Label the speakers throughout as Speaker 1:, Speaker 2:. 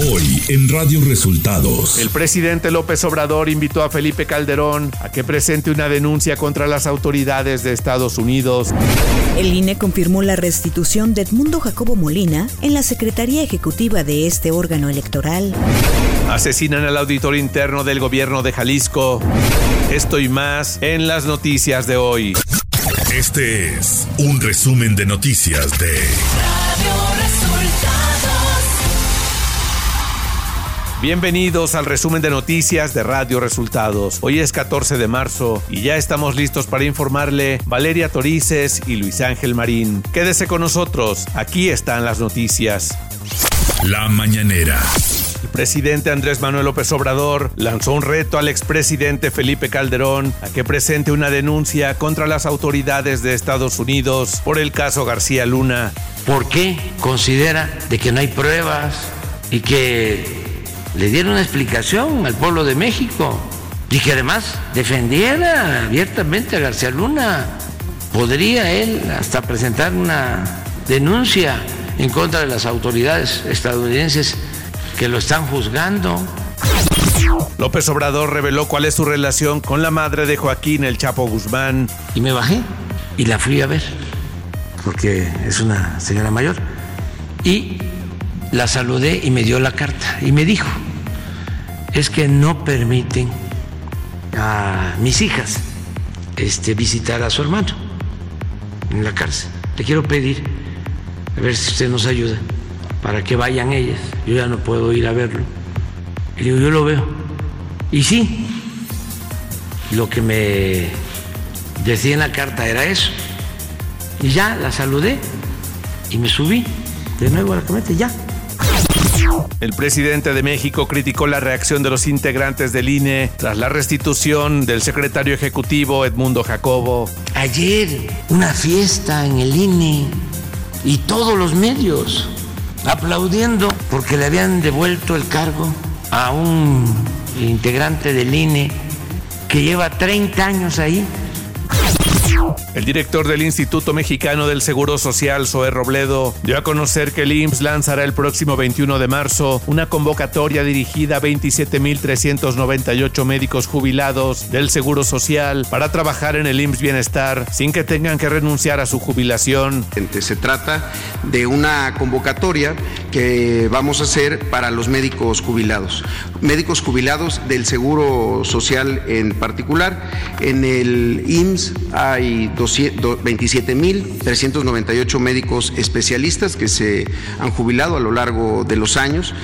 Speaker 1: Hoy en Radio Resultados.
Speaker 2: El presidente López Obrador invitó a Felipe Calderón a que presente una denuncia contra las autoridades de Estados Unidos.
Speaker 3: El INE confirmó la restitución de Edmundo Jacobo Molina en la Secretaría Ejecutiva de este órgano electoral.
Speaker 2: Asesinan al auditor interno del gobierno de Jalisco. Esto y más en las noticias de hoy.
Speaker 1: Este es un resumen de noticias de Radio
Speaker 2: Bienvenidos al resumen de noticias de Radio Resultados. Hoy es 14 de marzo y ya estamos listos para informarle Valeria Torices y Luis Ángel Marín. Quédese con nosotros, aquí están las noticias.
Speaker 1: La mañanera.
Speaker 2: El presidente Andrés Manuel López Obrador lanzó un reto al expresidente Felipe Calderón a que presente una denuncia contra las autoridades de Estados Unidos por el caso García Luna.
Speaker 4: ¿Por qué considera de que no hay pruebas y que le diera una explicación al pueblo de México y que además defendiera abiertamente a García Luna. Podría él hasta presentar una denuncia en contra de las autoridades estadounidenses que lo están juzgando.
Speaker 2: López Obrador reveló cuál es su relación con la madre de Joaquín el Chapo Guzmán.
Speaker 4: Y me bajé y la fui a ver, porque es una señora mayor. Y la saludé y me dio la carta y me dijo, es que no permiten a mis hijas este, visitar a su hermano en la cárcel. Le quiero pedir, a ver si usted nos ayuda, para que vayan ellas. Yo ya no puedo ir a verlo. Y digo, yo lo veo. Y sí, lo que me decía en la carta era eso. Y ya la saludé y me subí de nuevo a la camioneta ya.
Speaker 2: El presidente de México criticó la reacción de los integrantes del INE tras la restitución del secretario ejecutivo Edmundo Jacobo.
Speaker 4: Ayer una fiesta en el INE y todos los medios aplaudiendo porque le habían devuelto el cargo a un integrante del INE que lleva 30 años ahí
Speaker 2: el director del Instituto Mexicano del Seguro Social, Zoé Robledo, dio a conocer que el IMSS lanzará el próximo 21 de marzo una convocatoria dirigida a 27.398 médicos jubilados del Seguro Social para trabajar en el IMSS Bienestar sin que tengan que renunciar a su jubilación.
Speaker 5: Se trata de una convocatoria que vamos a hacer para los médicos jubilados, médicos jubilados del Seguro Social en particular. En el IMSS hay 27.398 médicos especialistas que se han jubilado a lo largo de los años,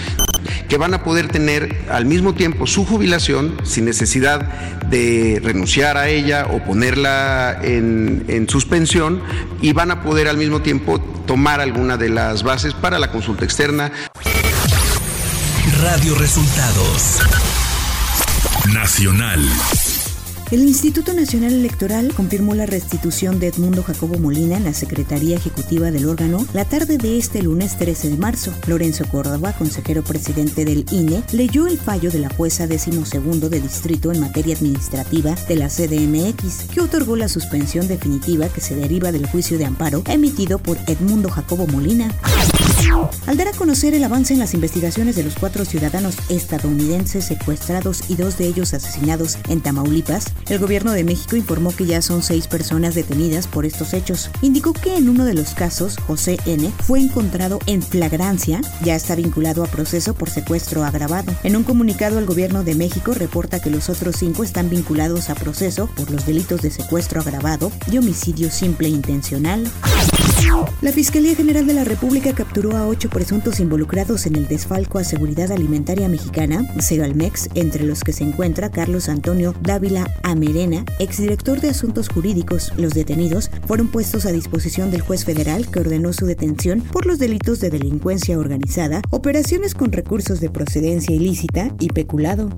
Speaker 5: que van a poder tener al mismo tiempo su jubilación sin necesidad de renunciar a ella o ponerla en, en suspensión y van a poder al mismo tiempo tomar alguna de las bases para la consulta externa.
Speaker 1: Radio Resultados Nacional.
Speaker 3: El Instituto Nacional Electoral confirmó la restitución de Edmundo Jacobo Molina en la Secretaría Ejecutiva del órgano la tarde de este lunes 13 de marzo. Lorenzo Córdoba, consejero presidente del INE, leyó el fallo de la jueza decimosegundo de distrito en materia administrativa de la CDMX, que otorgó la suspensión definitiva que se deriva del juicio de amparo emitido por Edmundo Jacobo Molina. Al dar a conocer el avance en las investigaciones de los cuatro ciudadanos estadounidenses secuestrados y dos de ellos asesinados en Tamaulipas, el gobierno de México informó que ya son seis personas detenidas por estos hechos. Indicó que en uno de los casos, José N. fue encontrado en flagrancia, ya está vinculado a proceso por secuestro agravado. En un comunicado, el gobierno de México reporta que los otros cinco están vinculados a proceso por los delitos de secuestro agravado y homicidio simple intencional. La Fiscalía General de la República capturó a ocho presuntos involucrados en el desfalco a seguridad alimentaria mexicana, Segalmex, entre los que se encuentra Carlos Antonio Dávila Amerena, exdirector de Asuntos Jurídicos. Los detenidos fueron puestos a disposición del juez federal que ordenó su detención por los delitos de delincuencia organizada, operaciones con recursos de procedencia ilícita y peculado.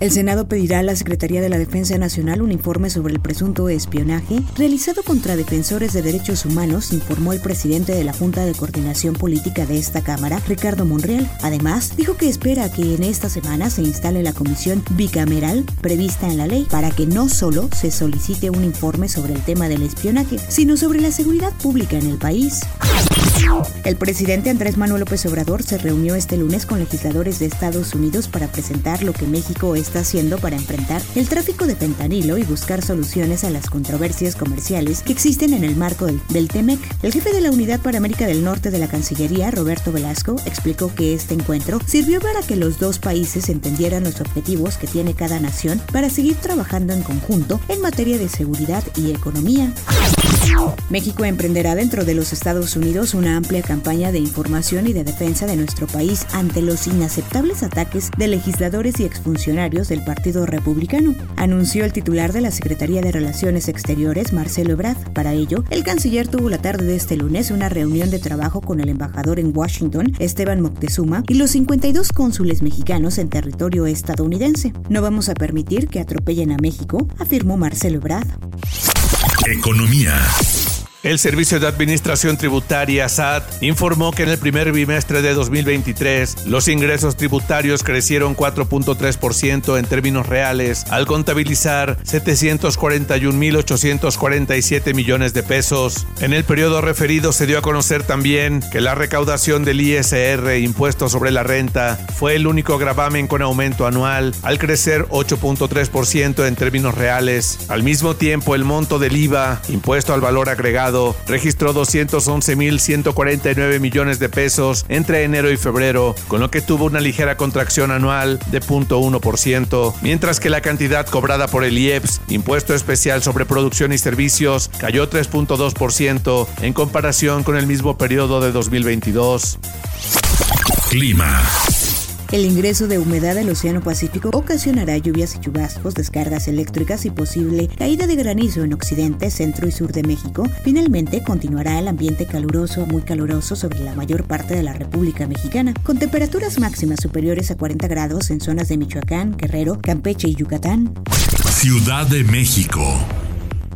Speaker 3: El Senado pedirá a la Secretaría de la Defensa Nacional un informe sobre el presunto espionaje realizado contra defensores de derechos humanos, informó el presidente de la Junta de Coordinación Política de esta Cámara, Ricardo Monreal. Además, dijo que espera que en esta semana se instale la comisión bicameral prevista en la ley para que no solo se solicite un informe sobre el tema del espionaje, sino sobre la seguridad pública en el país. El presidente Andrés Manuel López Obrador se reunió este lunes con legisladores de Estados Unidos para presentar lo que México está haciendo para enfrentar el tráfico de fentanilo y buscar soluciones a las controversias comerciales que existen en el marco del, del TEMEC. El jefe de la Unidad para América del Norte de la Cancillería, Roberto Velasco, explicó que este encuentro sirvió para que los dos países entendieran los objetivos que tiene cada nación para seguir trabajando en conjunto en materia de seguridad y economía. México emprenderá dentro de los Estados Unidos una amplia campaña de información y de defensa de nuestro país ante los inaceptables ataques de legisladores y exfuncionarios del Partido Republicano, anunció el titular de la Secretaría de Relaciones Exteriores, Marcelo Ebrard. Para ello, el canciller tuvo la tarde de este lunes una reunión de trabajo con el embajador en Washington, Esteban Moctezuma, y los 52 cónsules mexicanos en territorio estadounidense. No vamos a permitir que atropellen a México, afirmó Marcelo Ebrard.
Speaker 1: Economía.
Speaker 2: El Servicio de Administración Tributaria SAT informó que en el primer bimestre de 2023 los ingresos tributarios crecieron 4.3% en términos reales al contabilizar 741.847 millones de pesos. En el periodo referido se dio a conocer también que la recaudación del ISR, impuesto sobre la renta, fue el único gravamen con aumento anual al crecer 8.3% en términos reales. Al mismo tiempo el monto del IVA, impuesto al valor agregado, registró 211.149 millones de pesos entre enero y febrero, con lo que tuvo una ligera contracción anual de 0.1%, mientras que la cantidad cobrada por el IEPS, impuesto especial sobre producción y servicios, cayó 3.2% en comparación con el mismo periodo de 2022.
Speaker 1: Clima.
Speaker 3: El ingreso de humedad al Océano Pacífico ocasionará lluvias y chubascos, descargas eléctricas y posible caída de granizo en occidente, centro y sur de México. Finalmente, continuará el ambiente caluroso a muy caluroso sobre la mayor parte de la República Mexicana, con temperaturas máximas superiores a 40 grados en zonas de Michoacán, Guerrero, Campeche y Yucatán.
Speaker 1: Ciudad de México.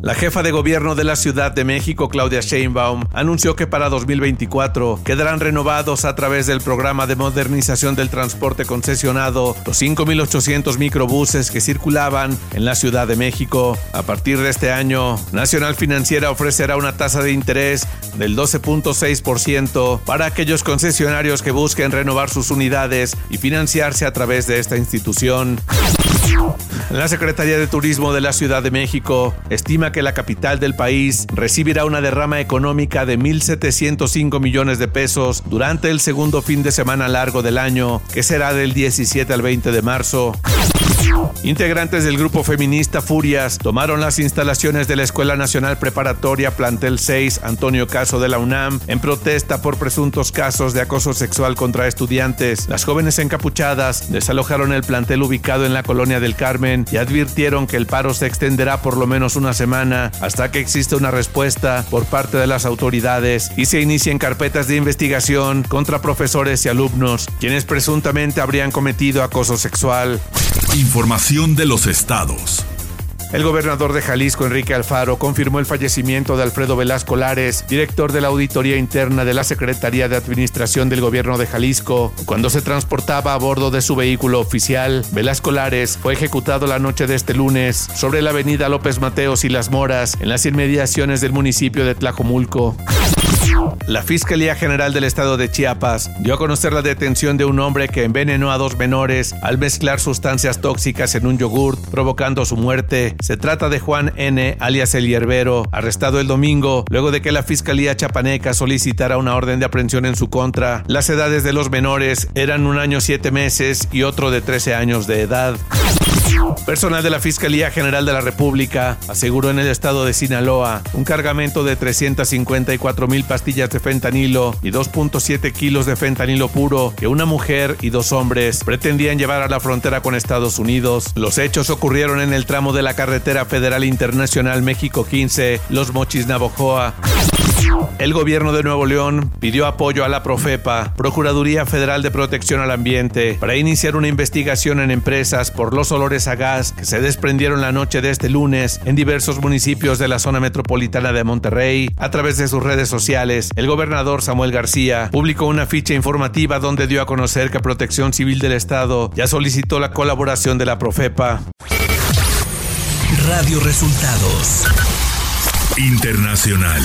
Speaker 2: La jefa de gobierno de la Ciudad de México, Claudia Sheinbaum, anunció que para 2024 quedarán renovados a través del programa de modernización del transporte concesionado los 5.800 microbuses que circulaban en la Ciudad de México. A partir de este año, Nacional Financiera ofrecerá una tasa de interés del 12.6% para aquellos concesionarios que busquen renovar sus unidades y financiarse a través de esta institución. La Secretaría de Turismo de la Ciudad de México estima que la capital del país recibirá una derrama económica de 1.705 millones de pesos durante el segundo fin de semana largo del año, que será del 17 al 20 de marzo. Integrantes del grupo feminista Furias tomaron las instalaciones de la Escuela Nacional Preparatoria Plantel 6 Antonio Caso de la UNAM en protesta por presuntos casos de acoso sexual contra estudiantes. Las jóvenes encapuchadas desalojaron el plantel ubicado en la colonia del Carmen y advirtieron que el paro se extenderá por lo menos una semana hasta que exista una respuesta por parte de las autoridades y se inicien carpetas de investigación contra profesores y alumnos, quienes presuntamente habrían cometido acoso sexual.
Speaker 1: Información de los estados.
Speaker 2: El gobernador de Jalisco, Enrique Alfaro, confirmó el fallecimiento de Alfredo Velasco Lares, director de la Auditoría Interna de la Secretaría de Administración del Gobierno de Jalisco. Cuando se transportaba a bordo de su vehículo oficial, Velasco Lares fue ejecutado la noche de este lunes sobre la avenida López Mateos y Las Moras, en las inmediaciones del municipio de Tlajomulco. La Fiscalía General del Estado de Chiapas dio a conocer la detención de un hombre que envenenó a dos menores al mezclar sustancias tóxicas en un yogurt, provocando su muerte. Se trata de Juan N., alias El Hierbero, arrestado el domingo luego de que la Fiscalía Chapaneca solicitara una orden de aprehensión en su contra. Las edades de los menores eran un año siete meses y otro de 13 años de edad. Personal de la Fiscalía General de la República aseguró en el estado de Sinaloa un cargamento de 354 mil pastillas de fentanilo y 2.7 kilos de fentanilo puro que una mujer y dos hombres pretendían llevar a la frontera con Estados Unidos. Los hechos ocurrieron en el tramo de la carretera federal internacional México 15, Los Mochis Navojoa. El gobierno de Nuevo León pidió apoyo a la Profepa, Procuraduría Federal de Protección al Ambiente, para iniciar una investigación en empresas por los olores a gas que se desprendieron la noche de este lunes en diversos municipios de la zona metropolitana de Monterrey. A través de sus redes sociales, el gobernador Samuel García publicó una ficha informativa donde dio a conocer que Protección Civil del Estado ya solicitó la colaboración de la Profepa.
Speaker 1: Radio Resultados Internacional.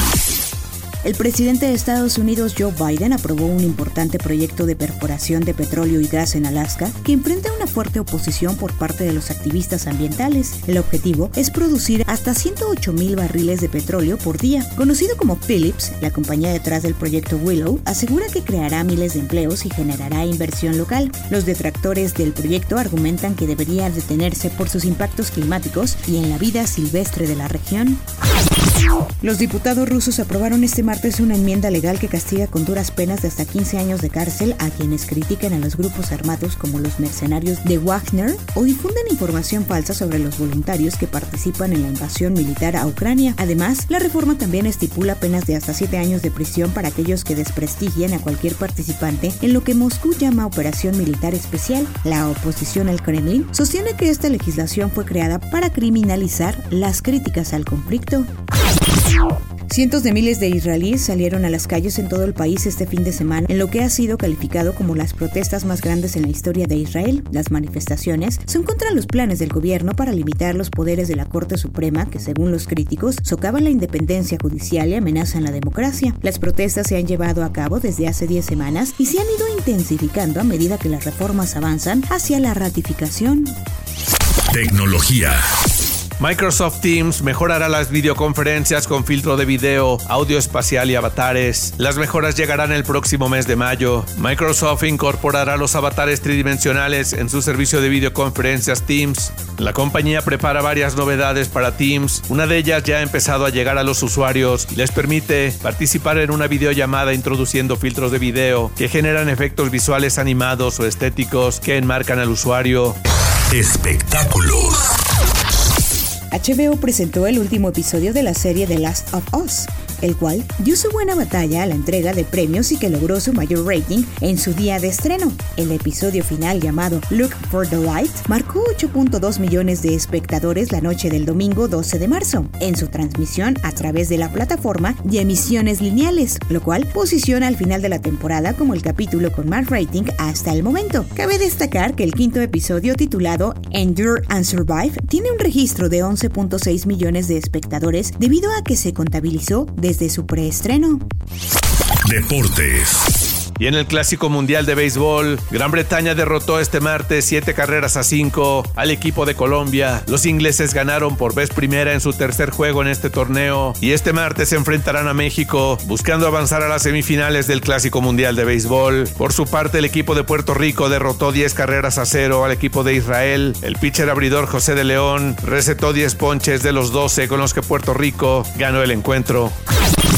Speaker 3: El presidente de Estados Unidos Joe Biden aprobó un importante proyecto de perforación de petróleo y gas en Alaska que enfrenta una fuerte oposición por parte de los activistas ambientales. El objetivo es producir hasta 108 mil barriles de petróleo por día. Conocido como Phillips, la compañía detrás del proyecto Willow, asegura que creará miles de empleos y generará inversión local. Los detractores del proyecto argumentan que debería detenerse por sus impactos climáticos y en la vida silvestre de la región. Los diputados rusos aprobaron este martes una enmienda legal que castiga con duras penas de hasta 15 años de cárcel a quienes critican a los grupos armados como los mercenarios de Wagner o difunden información falsa sobre los voluntarios que participan en la invasión militar a Ucrania. Además, la reforma también estipula penas de hasta 7 años de prisión para aquellos que desprestigian a cualquier participante en lo que Moscú llama operación militar especial. La oposición al Kremlin sostiene que esta legislación fue creada para criminalizar las críticas al conflicto. Cientos de miles de israelíes salieron a las calles en todo el país este fin de semana en lo que ha sido calificado como las protestas más grandes en la historia de Israel. Las manifestaciones son contra los planes del gobierno para limitar los poderes de la Corte Suprema, que según los críticos socavan la independencia judicial y amenazan la democracia. Las protestas se han llevado a cabo desde hace 10 semanas y se han ido intensificando a medida que las reformas avanzan hacia la ratificación.
Speaker 1: Tecnología.
Speaker 2: Microsoft Teams mejorará las videoconferencias con filtro de video, audio espacial y avatares. Las mejoras llegarán el próximo mes de mayo. Microsoft incorporará los avatares tridimensionales en su servicio de videoconferencias Teams. La compañía prepara varias novedades para Teams. Una de ellas ya ha empezado a llegar a los usuarios. Les permite participar en una videollamada introduciendo filtros de video que generan efectos visuales animados o estéticos que enmarcan al usuario.
Speaker 1: Espectáculos.
Speaker 3: HBO presentó el último episodio de la serie The Last of Us, el cual dio su buena batalla a la entrega de premios y que logró su mayor rating en su día de estreno. El episodio final llamado Look for the Light marcó 8.2 millones de espectadores la noche del domingo 12 de marzo en su transmisión a través de la plataforma de emisiones lineales, lo cual posiciona al final de la temporada como el capítulo con más rating hasta el momento. Cabe destacar que el quinto episodio titulado Endure and Survive tiene un registro de 11.6 millones de espectadores debido a que se contabilizó desde su preestreno.
Speaker 1: Deportes.
Speaker 2: Y en el Clásico Mundial de Béisbol, Gran Bretaña derrotó este martes 7 carreras a 5 al equipo de Colombia. Los ingleses ganaron por vez primera en su tercer juego en este torneo y este martes se enfrentarán a México buscando avanzar a las semifinales del Clásico Mundial de Béisbol. Por su parte, el equipo de Puerto Rico derrotó 10 carreras a 0 al equipo de Israel. El pitcher abridor José de León recetó 10 ponches de los 12 con los que Puerto Rico ganó el encuentro.